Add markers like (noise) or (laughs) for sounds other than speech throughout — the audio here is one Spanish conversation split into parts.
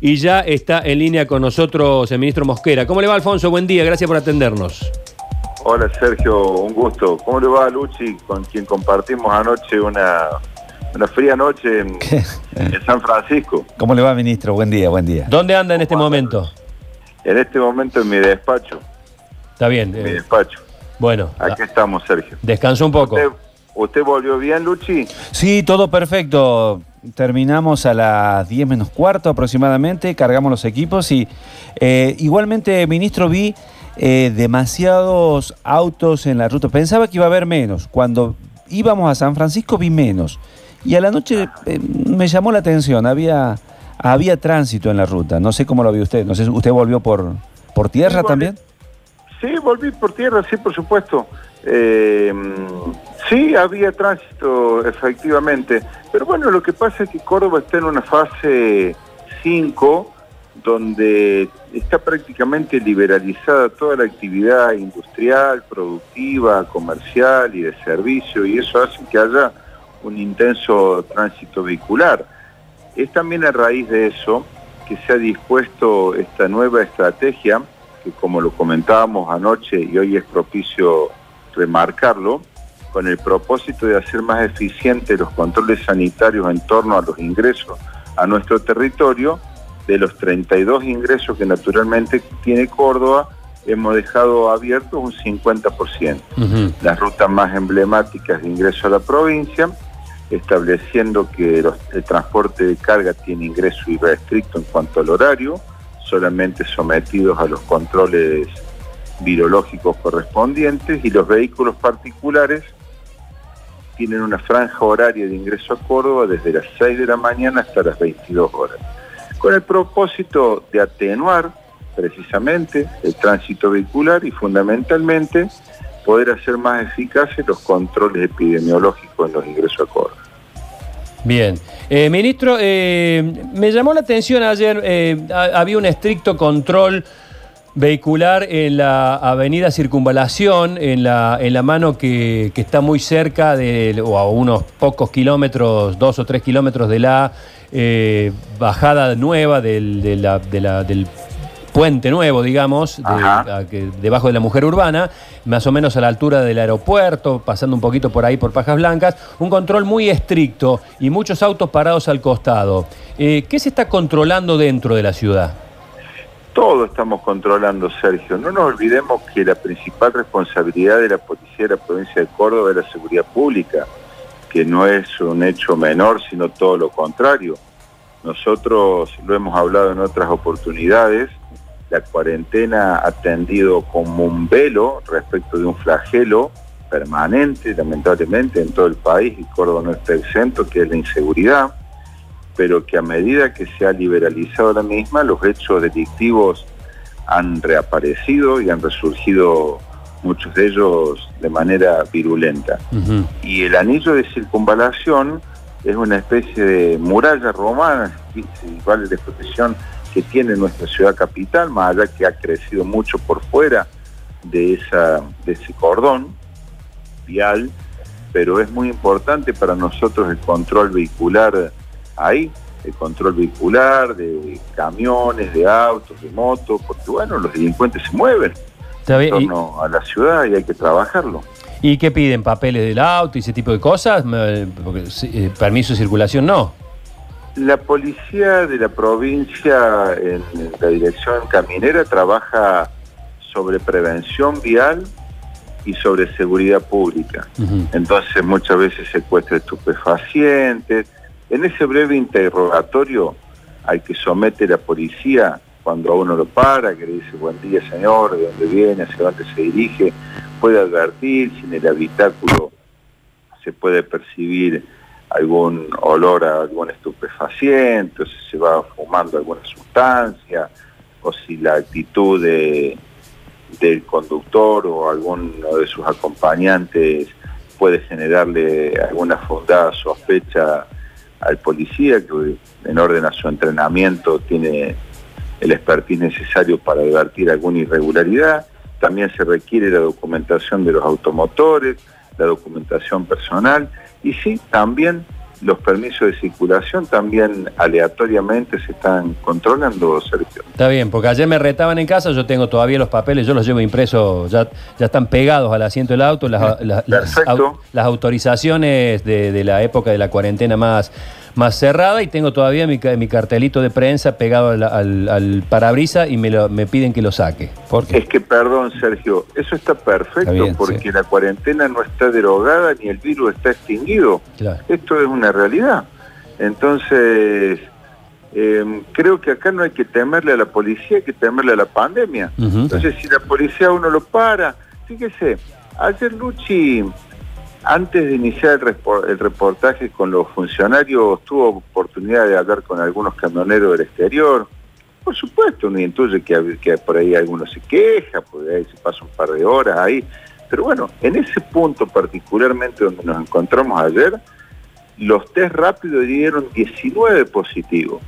y ya está en línea con nosotros el ministro Mosquera. ¿Cómo le va, Alfonso? Buen día, gracias por atendernos. Hola, Sergio, un gusto. ¿Cómo le va a Luchi, con quien compartimos anoche una, una fría noche en, (laughs) en San Francisco? ¿Cómo le va, ministro? Buen día, buen día. ¿Dónde anda en este momento? En este momento en mi despacho, Está bien. en mi eh, despacho. bueno, Aquí ah, estamos, Sergio. descansó un poco. ¿Usted, usted volvió bien, Luchi? Sí, todo perfecto. Terminamos a las 10 menos cuarto aproximadamente, cargamos los equipos y eh, igualmente, ministro, vi eh, demasiados autos en la ruta. Pensaba que iba a haber menos. Cuando íbamos a San Francisco vi menos. Y a la noche eh, me llamó la atención, había, había tránsito en la ruta. No sé cómo lo vio usted. No sé, ¿usted volvió por, por tierra Sí, también? Sí, volví por tierra, sí, por supuesto. Eh, sí, había tránsito, efectivamente. Pero bueno, lo que pasa es que Córdoba está en una fase 5, donde está prácticamente liberalizada toda la actividad industrial, productiva, comercial y de servicio, y eso hace que haya un intenso tránsito vehicular. Es también a raíz de eso que se ha dispuesto esta nueva estrategia, que como lo comentábamos anoche y hoy es propicio remarcarlo, con el propósito de hacer más eficientes los controles sanitarios en torno a los ingresos a nuestro territorio, de los 32 ingresos que naturalmente tiene Córdoba, hemos dejado abiertos un 50% Ujú. las rutas más emblemáticas de ingreso a la provincia, estableciendo que los- el transporte de carga tiene ingreso irrestricto en cuanto al horario, solamente sometidos a los controles virológicos correspondientes y los vehículos particulares tienen una franja horaria de ingreso a Córdoba desde las 6 de la mañana hasta las 22 horas, con el propósito de atenuar precisamente el tránsito vehicular y fundamentalmente poder hacer más eficaces los controles epidemiológicos en los ingresos a Córdoba. Bien. Eh, ministro, eh, me llamó la atención ayer, eh, ha- había un estricto control vehicular en la avenida Circunvalación, en la, en la mano que, que está muy cerca de, o a unos pocos kilómetros, dos o tres kilómetros de la eh, bajada nueva del, de la- de la- del puente nuevo, digamos, de- Ajá. a que- debajo de la mujer urbana, más o menos a la altura del aeropuerto, pasando un poquito por ahí por Pajas Blancas, un control muy estricto y muchos autos parados al costado. Eh, ¿Qué se está controlando dentro de la ciudad? Todo estamos controlando, Sergio. No nos olvidemos que la principal responsabilidad de la policía de la provincia de Córdoba es la seguridad pública, que no es un hecho menor, sino todo lo contrario. Nosotros lo hemos hablado en otras oportunidades, la cuarentena ha tendido como un velo respecto de un flagelo permanente, lamentablemente, en todo el país, y Córdoba no está exento, que es la inseguridad pero que a medida que se ha liberalizado la misma, los hechos delictivos han reaparecido y han resurgido muchos de ellos de manera virulenta. Y el anillo de circunvalación es una especie de muralla romana, igual de protección que tiene nuestra ciudad capital, más allá que ha crecido mucho por fuera de, esa, de ese cordón vial, pero es muy importante para nosotros el control vehicular ahí, el control vehicular de camiones, de autos, de motos, porque bueno, los delincuentes se mueven en bien. ¿Y, torno a la ciudad y hay que trabajarlo. y qué piden? ¿Papeles del auto y ese tipo de cosas? Porque, eh, permiso de circulación no. La policía de la provincia en la dirección caminera trabaja sobre prevención vial y sobre seguridad pública. Entonces muchas veces secuestra estupefacientes. En ese breve interrogatorio al que somete la policía cuando a uno lo para, que le dice buen día señor, de dónde viene, hacia dónde se dirige, puede advertir si en el habitáculo se puede percibir algún olor a algún estupefaciente, o si se va fumando alguna sustancia, o si la actitud de, del conductor o alguno de sus acompañantes puede generarle alguna fundada sospecha al policía que en orden a su entrenamiento tiene el expertise necesario para advertir alguna irregularidad. También se requiere la documentación de los automotores, la documentación personal y sí, también los permisos de circulación también aleatoriamente se están controlando, Sergio. Está bien, porque ayer me retaban en casa, yo tengo todavía los papeles, yo los llevo impresos, ya, ya están pegados al asiento del auto, las, las, las, las autorizaciones de, de la época de la cuarentena más, más cerrada y tengo todavía mi, mi cartelito de prensa pegado al, al, al parabrisa y me, lo- me piden que lo saque. ¿Por qué? Es que, perdón, Sergio, eso está perfecto Está bien, porque sí. la cuarentena no está derogada ni el virus está extinguido. Claro. Esto es una realidad. Entonces, eh, creo que acá no hay que temerle a la policía, hay que temerle a la pandemia. Entonces, si la policía uno lo para, fíjese, ayer Luchi, antes de iniciar el, repo- el reportaje con los funcionarios, tuvo oportunidad de hablar con algunos camioneros del exterior. Por supuesto, uno intuye que, por ahí alguno se queja, por ahí se pasa un par de horas ahí. Pero bueno, en ese punto particularmente donde nos encontramos ayer, los test rápidos dieron 19 positivos.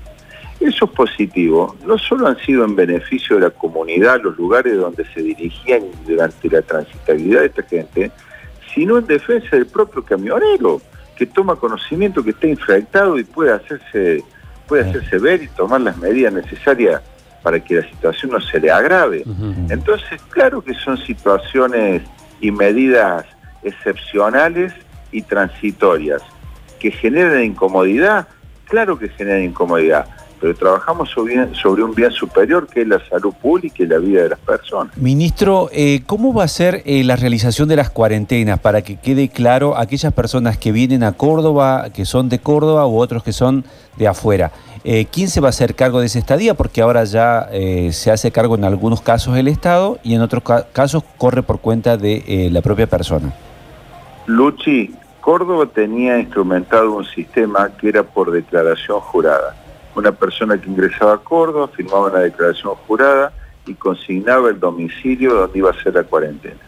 Esos positivos no solo han sido en beneficio de la comunidad, los lugares donde se dirigían durante la transitabilidad de esta gente, sino en defensa del propio camionero, que toma conocimiento que está infectado y puede hacerse, puede hacerse ver y tomar las medidas necesarias para que la situación no se le agrave. Entonces, claro que son situaciones y medidas excepcionales y transitorias que generan incomodidad, claro que generan incomodidad, pero trabajamos sobre, un bien superior que es la salud pública y la vida de las personas. Ministro, eh, ¿cómo va a ser eh, la realización de las cuarentenas para que quede claro aquellas personas que vienen a Córdoba, que son de Córdoba u otros que son de afuera? Eh, ¿Quién se va a hacer cargo de esa estadía? Porque ahora ya se hace cargo en algunos casos el Estado y en otros ca- casos corre por cuenta de la propia persona. Luchi, Córdoba tenía instrumentado un sistema que era por declaración jurada. Una persona que ingresaba a Córdoba firmaba una declaración jurada y consignaba el domicilio donde iba a ser la cuarentena.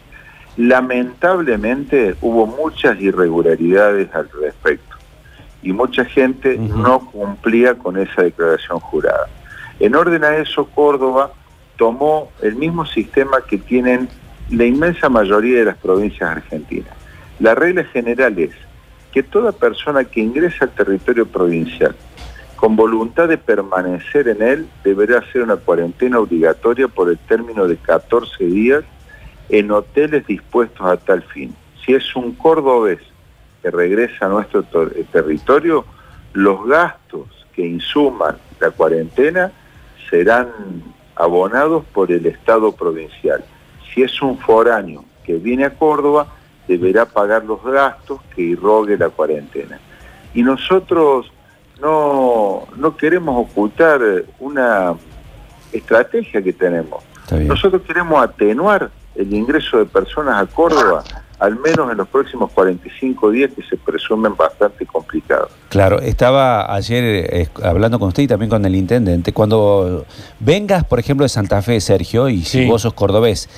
Lamentablemente hubo muchas irregularidades al respecto y mucha gente no cumplía con esa declaración jurada. En orden a eso, Córdoba tomó el mismo sistema que tienen la inmensa mayoría de las provincias argentinas. La regla general es que toda persona que ingresa al territorio provincial con voluntad de permanecer en él deberá hacer una cuarentena obligatoria por el término de 14 días en hoteles dispuestos a tal fin. Si es un cordobés que regresa a nuestro eh, territorio, los gastos que insuman la cuarentena serán abonados por el Estado provincial. Si es un foráneo que viene a Córdoba, deberá pagar los gastos que irrogue la cuarentena. Y nosotros no, no queremos ocultar una estrategia que tenemos. Nosotros queremos atenuar el ingreso de personas a Córdoba, al menos en los próximos 45 días que se presumen bastante complicados. Claro, estaba ayer eh, hablando con usted y también con el intendente. Cuando vengas, por ejemplo, de Santa Fe, Sergio, y si Sí. vos sos cordobés,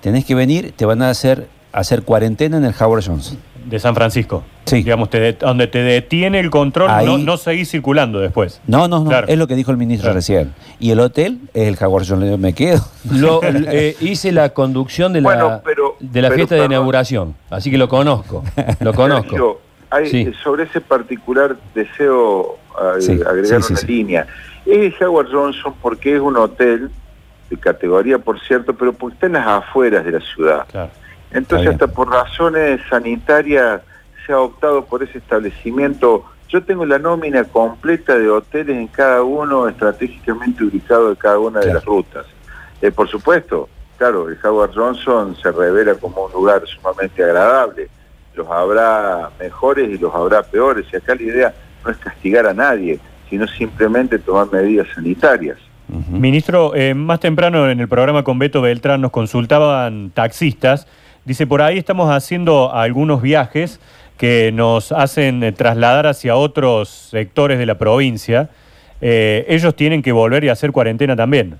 tenés que venir, te van a hacer, hacer cuarentena en el Howard Johnson. De San Francisco. Sí. Digamos, te det- donde te detiene el control, Ahí- no, no seguís circulando después. No, no, no, Claro. es lo que dijo el ministro Claro. recién. Y el hotel es el Howard Johnson, Le digo, me quedo. (laughs) Lo, eh, hice la conducción de la, Bueno, pero- de la pero, fiesta de inauguración, así que lo conozco, lo conozco. Hay- Sí. Sobre ese particular deseo eh, Sí, agregar sí, sí, una sí. línea. Es Howard Johnson porque es un hotel de categoría, por cierto, pero porque está en las afueras de la ciudad. Claro. Entonces, hasta por razones sanitarias se ha optado por ese establecimiento. Yo tengo la nómina completa de hoteles en cada uno, estratégicamente ubicado en cada una de Claro. las rutas. Eh, por supuesto, claro, el Howard Johnson se revela como un lugar sumamente agradable. Los habrá mejores y los habrá peores. Y acá la idea no es castigar a nadie, sino simplemente tomar medidas sanitarias. Ministro, eh, más temprano en el programa con Beto Beltrán nos consultaban taxistas. Dice, por ahí estamos haciendo algunos viajes que nos hacen eh, trasladar hacia otros sectores de la provincia. Eh, ellos tienen que volver y hacer cuarentena también.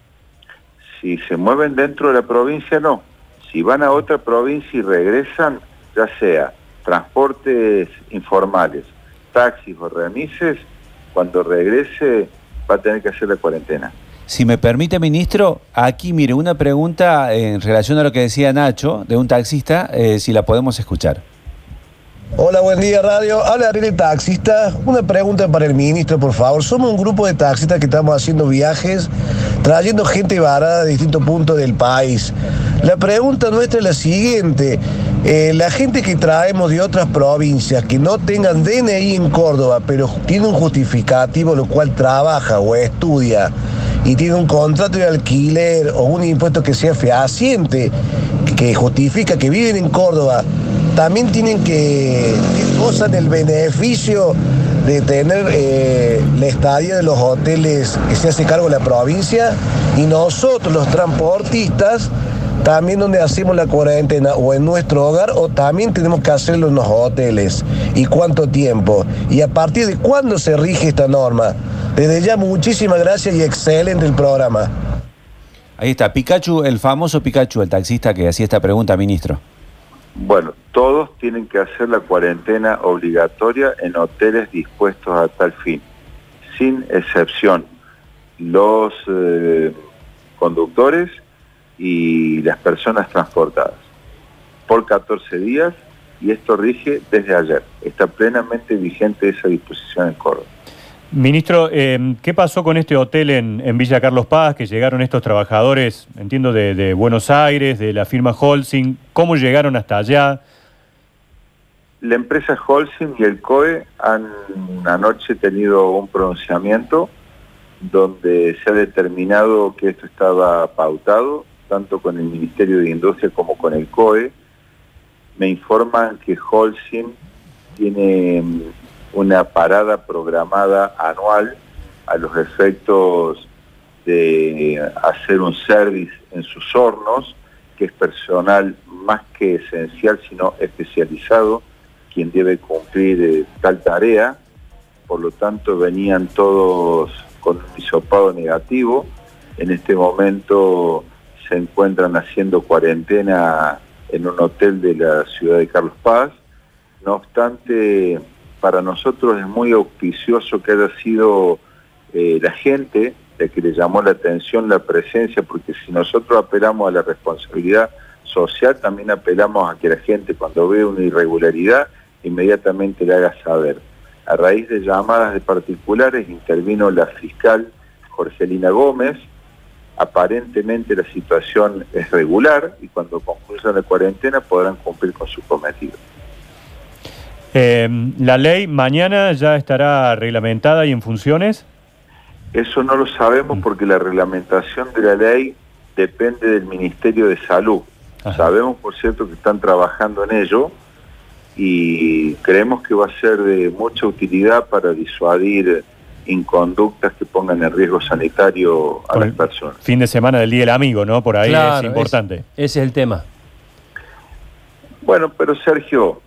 Si se mueven dentro de la provincia, no. Si van a otra provincia y regresan, ya sea transportes informales, taxis o remises, cuando regrese va a tener que hacer la cuarentena. Si me permite, ministro, aquí mire una pregunta en relación a lo que decía Nacho, de un taxista, eh, si la podemos escuchar. Hola, buen día, radio. Habla Ariel Taxista. Una pregunta para el ministro, por favor. Somos un grupo de taxistas que estamos haciendo viajes, trayendo gente varada de distintos puntos del país. La pregunta nuestra es la siguiente. Eh, la gente que traemos de otras provincias que no tengan DNI en Córdoba, pero tiene un justificativo lo cual trabaja o estudia y tiene un contrato de alquiler o un impuesto que sea fehaciente, que justifica que viven en Córdoba, también tienen que, que gozan el beneficio de tener eh, la estadía de los hoteles que se hace cargo de la provincia y nosotros los transportistas también donde hacemos la cuarentena o en nuestro hogar o también tenemos que hacerlo en los hoteles y cuánto tiempo y a partir de cuándo se rige esta norma. Desde ya muchísimas gracias y excelente el programa. Ahí está, Pikachu, el famoso Pikachu, el taxista que hacía esta pregunta, ministro. Bueno, todos tienen que hacer la cuarentena obligatoria en hoteles dispuestos a tal fin, sin excepción. Los eh, conductores y las personas transportadas por 14 días y esto rige desde ayer. Está plenamente vigente esa disposición en Córdoba. Ministro, eh, ¿qué pasó con este hotel en, Villa Carlos Paz? Que llegaron estos trabajadores, entiendo, de, de Buenos Aires, de la firma Holcim. ¿Cómo llegaron hasta allá? La empresa Holcim y el COE han anoche tenido un pronunciamiento donde se ha determinado que esto estaba pautado, tanto con el Ministerio de Industria como con el COE. Me informan que Holcim tiene una parada programada anual a los efectos de hacer un service en sus hornos, que es personal más que esencial, sino especializado, quien debe cumplir eh, tal tarea. Por lo tanto, venían todos con un hisopado negativo. En este momento se encuentran haciendo cuarentena en un hotel de la ciudad de Carlos Paz. No obstante, para nosotros es muy auspicioso que haya sido eh, la gente la que le llamó la atención la presencia, porque si nosotros apelamos a la responsabilidad social, también apelamos a que la gente cuando ve una irregularidad inmediatamente le haga saber. A raíz de llamadas de particulares intervino la fiscal Jorgelina Gómez, aparentemente la situación es regular y cuando concluya la cuarentena podrán cumplir con su cometido. Eh, ¿La ley mañana ya estará reglamentada y en funciones? Eso no lo sabemos porque la reglamentación de la ley depende del Ministerio de Salud. Ajá. Sabemos, por cierto, que están trabajando en ello y creemos que va a ser de mucha utilidad para disuadir inconductas que pongan en riesgo sanitario a Por las personas. Fin de semana del Día del Amigo, ¿no? Por ahí Claro, es importante. Ese es el tema. Bueno, pero Sergio,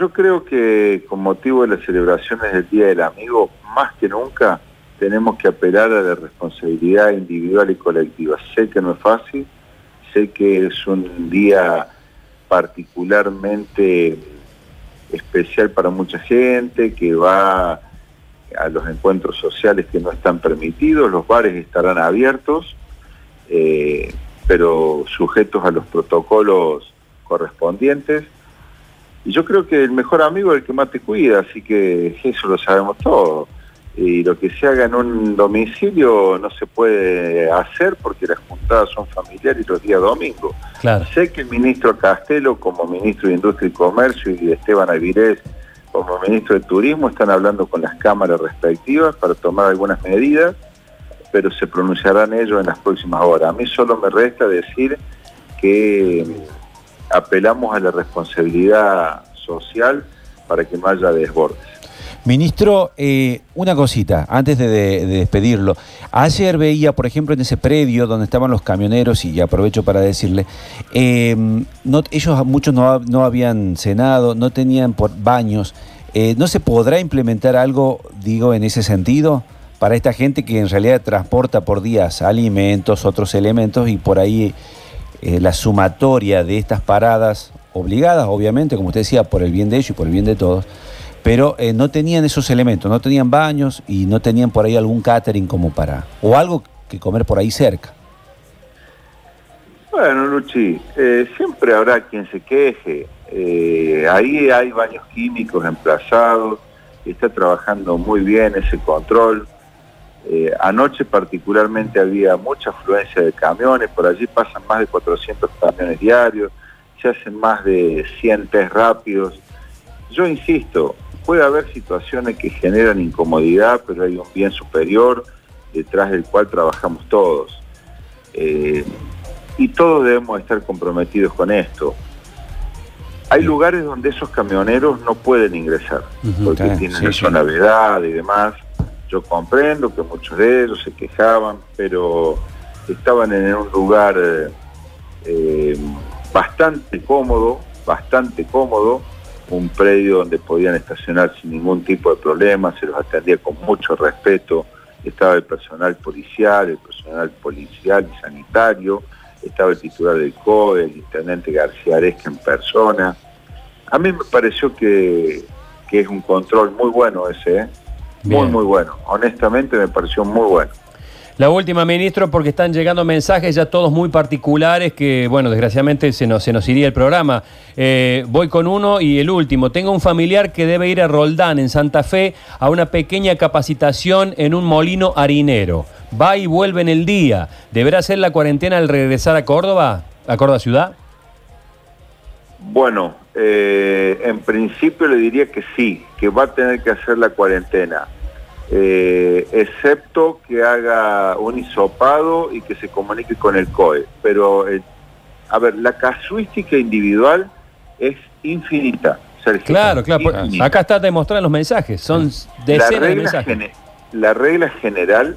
yo creo que con motivo de las celebraciones del Día del Amigo, más que nunca tenemos que apelar a la responsabilidad individual y colectiva. Sé que no es fácil, sé que es un día particularmente especial para mucha gente, que va a los encuentros sociales que no están permitidos, los bares estarán abiertos, eh, pero sujetos a los protocolos correspondientes. Y yo creo que el mejor amigo es el que más te cuida, así que eso lo sabemos todos. Y lo que se haga en un domicilio no se puede hacer porque las juntadas son familiares los días domingos. Claro. Sé que el ministro Castelo, como ministro de Industria y Comercio, y Esteban Avilés, como ministro de Turismo, están hablando con las cámaras respectivas para tomar algunas medidas, pero se pronunciarán ellos en las próximas horas. A mí solo me resta decir que apelamos a la responsabilidad social para que no haya desbordes. Ministro, eh, una cosita, antes de, de, de, despedirlo. Ayer veía, por ejemplo, en ese predio donde estaban los camioneros, y aprovecho para decirle, no, ellos muchos no, no, habían cenado, no tenían por baños. Eh, ¿No se podrá implementar algo, digo, en ese sentido? Para esta gente que en realidad transporta por días alimentos, otros elementos, y por ahí eh, la sumatoria de estas paradas, obligadas, obviamente, como usted decía, por el bien de ellos y por el bien de todos, pero eh, no tenían esos elementos, no tenían baños y no tenían por ahí algún catering como para, o algo que comer por ahí cerca. Bueno, Luchi, eh, siempre habrá quien se queje. Ahí hay baños químicos emplazados, está trabajando muy bien ese control. Eh, anoche particularmente había mucha afluencia de camiones, por allí pasan más de 400 camiones diarios, se hacen más de 100 test rápidos. Yo insisto, puede haber situaciones que generan incomodidad, pero hay un bien superior detrás del cual trabajamos todos. Eh, y todos debemos estar comprometidos con esto. Hay lugares donde esos camioneros no pueden ingresar, porque claro, tienen sí, la sí. zona vedada y demás. Yo comprendo que muchos de ellos se quejaban, pero estaban en un lugar eh, eh, bastante cómodo, bastante cómodo, un predio donde podían estacionar sin ningún tipo de problema, se los atendía con mucho respeto, estaba el personal policial, el personal policial y sanitario, estaba el titular del COE, el intendente García Aresca en persona. A mí me pareció que, que es un control muy bueno ese, ¿eh? Muy, muy bueno. Honestamente me pareció muy bueno. La última, ministro, porque están llegando mensajes ya todos muy particulares que, bueno, desgraciadamente se nos, se nos iría el programa. Eh, voy con uno y el último. Tengo un familiar que debe ir a Roldán, en Santa Fe, a una pequeña capacitación en un molino harinero. Va y vuelve en el día. ¿Deberá hacer la cuarentena al regresar a Córdoba, a Córdoba ciudad? Bueno, eh, en principio le diría que sí, que va a tener que hacer la cuarentena, eh, excepto que haga un hisopado y que se comunique con el COE. Pero, eh, a ver, la casuística individual es infinita. Sergio. Claro, claro. Infinita. Acá está demostrado en los mensajes. Son decenas de mensajes. la regla general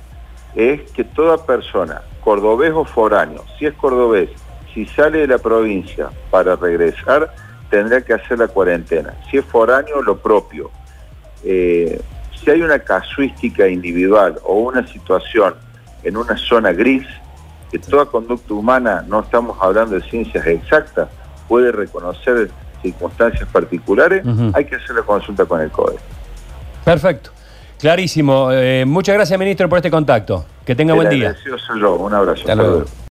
es que toda persona, cordobés o foráneo, si es cordobés, si sale de la provincia para regresar, tendrá que hacer la cuarentena. Si es foráneo, lo propio. Eh, si hay una casuística individual o una situación en una zona gris, que toda conducta humana, no estamos hablando de ciencias exactas, puede reconocer circunstancias particulares, hay que hacer la consulta con el CODE. Perfecto. Clarísimo. Eh, muchas gracias, ministro, por este contacto. Que tenga buen día. yo. Un abrazo. Hasta luego. Saludos.